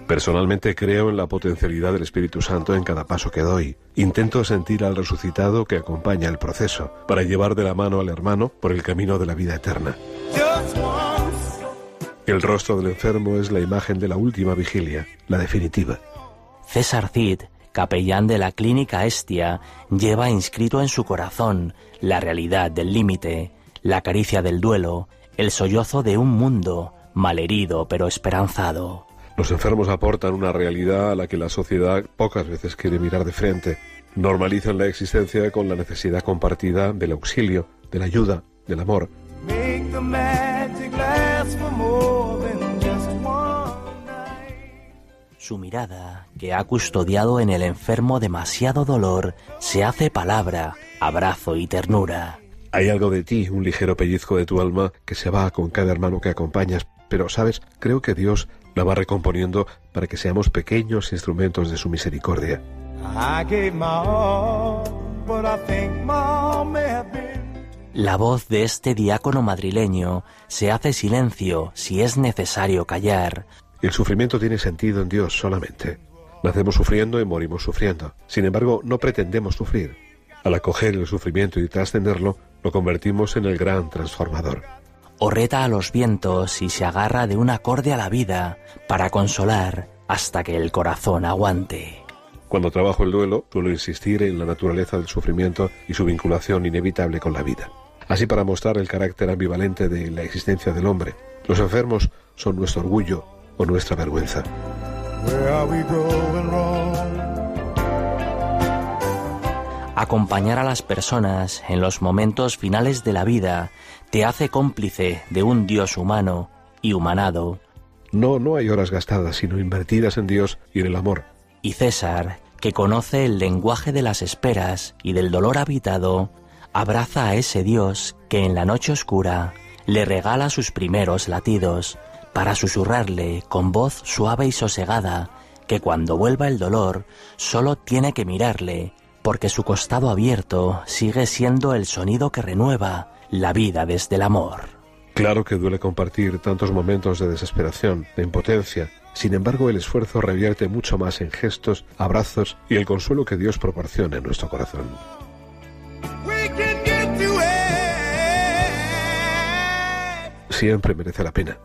Personalmente creo en la potencialidad del Espíritu Santo en cada paso que doy. Intento sentir al resucitado que acompaña el proceso para llevar de la mano al hermano por el camino de la vida eterna. El rostro del enfermo es la imagen de la última vigilia, la definitiva. César Cid, capellán de la clínica Estia, lleva inscrito en su corazón la realidad del límite, la caricia del duelo, el sollozo de un mundo malherido pero esperanzado. Los enfermos aportan una realidad a la que la sociedad pocas veces quiere mirar de frente. Normalizan la existencia con la necesidad compartida del auxilio, de la ayuda, del amor. Su mirada, que ha custodiado en el enfermo demasiado dolor, se hace palabra, abrazo y ternura. Hay algo de ti, un ligero pellizco de tu alma, que se va con cada hermano que acompañas, pero, ¿sabes? Creo que Dios la va recomponiendo para que seamos pequeños instrumentos de su misericordia. La voz de este diácono madrileño se hace silencio si es necesario callar. El sufrimiento tiene sentido en Dios solamente. Nacemos sufriendo y morimos sufriendo. Sin embargo, no pretendemos sufrir. Al acoger el sufrimiento y trascenderlo, lo convertimos en el gran transformador o reta a los vientos y se agarra de un acorde a la vida para consolar hasta que el corazón aguante. Cuando trabajo el duelo, suelo insistir en la naturaleza del sufrimiento y su vinculación inevitable con la vida. Así para mostrar el carácter ambivalente de la existencia del hombre. Los enfermos son nuestro orgullo o nuestra vergüenza. Acompañar a las personas en los momentos finales de la vida te hace cómplice de un Dios humano y humanado. No, no hay horas gastadas, sino invertidas en Dios y en el amor. Y César, que conoce el lenguaje de las esperas y del dolor habitado, abraza a ese Dios que en la noche oscura le regala sus primeros latidos para susurrarle con voz suave y sosegada que cuando vuelva el dolor solo tiene que mirarle porque su costado abierto sigue siendo el sonido que renueva la vida desde el amor. Claro que duele compartir tantos momentos de desesperación, de impotencia. Sin embargo, el esfuerzo revierte mucho más en gestos, abrazos y el consuelo que Dios proporciona en nuestro corazón. Siempre merece la pena.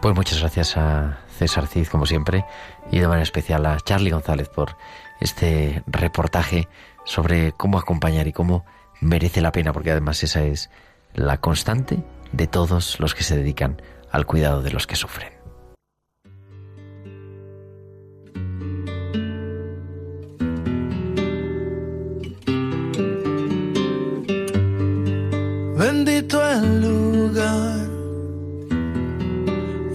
Pues muchas gracias a César Cid, como siempre, y de manera especial a Charlie González por este reportaje sobre cómo acompañar y cómo merece la pena, porque además esa es la constante de todos los que se dedican al cuidado de los que sufren. Bendito el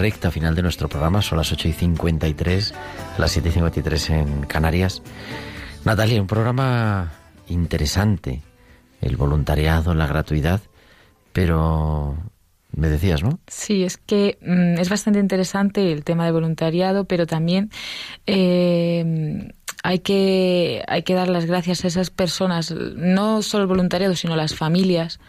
Recta final de nuestro programa, son las 8 y 53, las 7 y 53 en Canarias. Natalia, un programa interesante, el voluntariado, la gratuidad, pero me decías, ¿no? Sí, es que mm, es bastante interesante el tema de voluntariado, pero también eh, hay que hay que dar las gracias a esas personas, no solo el voluntariado, sino las familias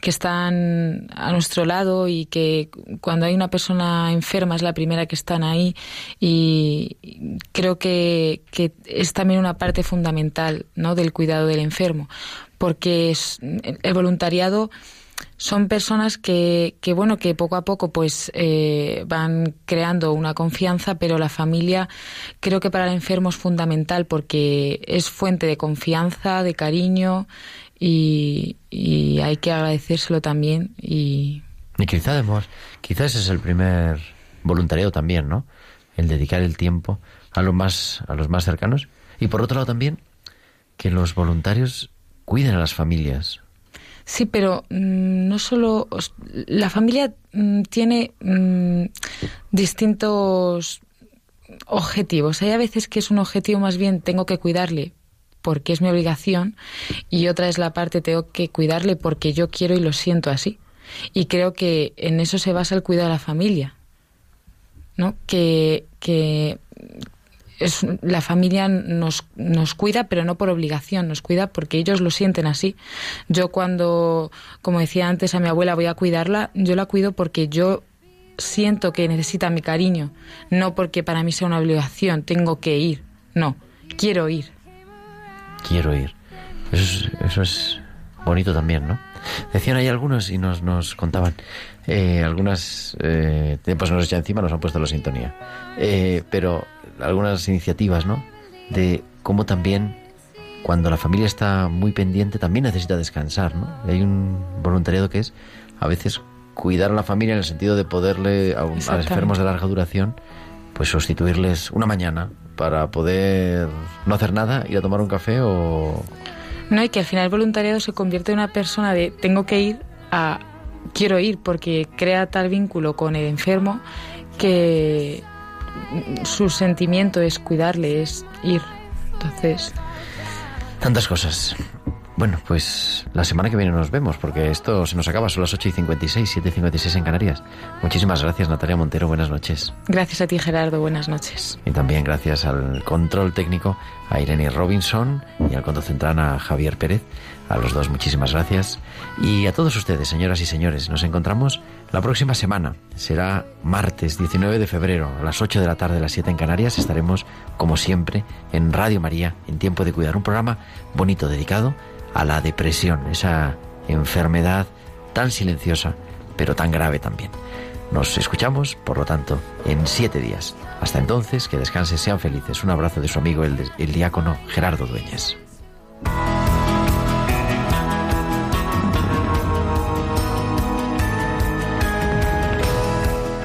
que están a nuestro lado y que cuando hay una persona enferma es la primera que están ahí y creo que, que es también una parte fundamental ¿no? del cuidado del enfermo, porque es, el voluntariado son personas que, que bueno que poco a poco pues eh, van creando una confianza pero la familia creo que para el enfermo es fundamental porque es fuente de confianza de cariño y, hay que agradecérselo también y Y quizá además, quizás es el primer voluntariado también, ¿no? El dedicar el tiempo a los más, a los más cercanos. Y por otro lado también, que los voluntarios cuiden a las familias. Sí, pero mm, no solo la familia mm, tiene mm, distintos objetivos. Hay a veces que es un objetivo más bien tengo que cuidarle porque es mi obligación y otra es la parte tengo que cuidarle porque yo quiero y lo siento así. Y creo que en eso se basa el cuidado de la familia. ¿No? Que, que es, la familia nos, nos cuida, pero no por obligación, nos cuida porque ellos lo sienten así. Yo cuando, como decía antes a mi abuela, voy a cuidarla, yo la cuido porque yo siento que necesita mi cariño, no porque para mí sea una obligación, tengo que ir, no, quiero ir. Quiero ir. Eso es, eso es bonito también, ¿no? Decían ahí algunos y nos, nos contaban. eh, algunas, eh, nos ya encima nos han puesto la sintonía. Eh, pero algunas iniciativas, ¿no? De cómo también cuando la familia está muy pendiente también necesita descansar, ¿no? Y hay un voluntariado que es a veces cuidar a la familia en el sentido de poderle a, un- a los enfermos de larga duración, pues sustituirles una mañana para poder no hacer nada, ir a tomar un café o... No, y que al final el voluntariado se convierte en una persona de tengo que ir a quiero ir porque crea tal vínculo con el enfermo que su sentimiento es cuidarle, es ir. Entonces, Tantas cosas. Bueno, pues la semana que viene nos vemos, porque esto se nos acaba, son las 8 y 56, 7 y 56 en Canarias. Muchísimas gracias, Natalia Montero, buenas noches. gracias a ti Gerardo, buenas noches. Y también gracias al control técnico, a Irene Robinson y al control central a Javier Pérez. A los dos muchísimas gracias. Y a todos ustedes, señoras y señores, nos encontramos la próxima semana. Será martes 19 de febrero a las 8 de la tarde, a las 7 en Canarias. Estaremos, como siempre, en Radio María, en Tiempo de Cuidar. Un programa bonito dedicado a la depresión, esa enfermedad tan silenciosa, pero tan grave también. Nos escuchamos, por lo tanto, en siete días. Hasta entonces, que descansen, sean felices. Un abrazo de su amigo el, el diácono Gerardo Dueñas.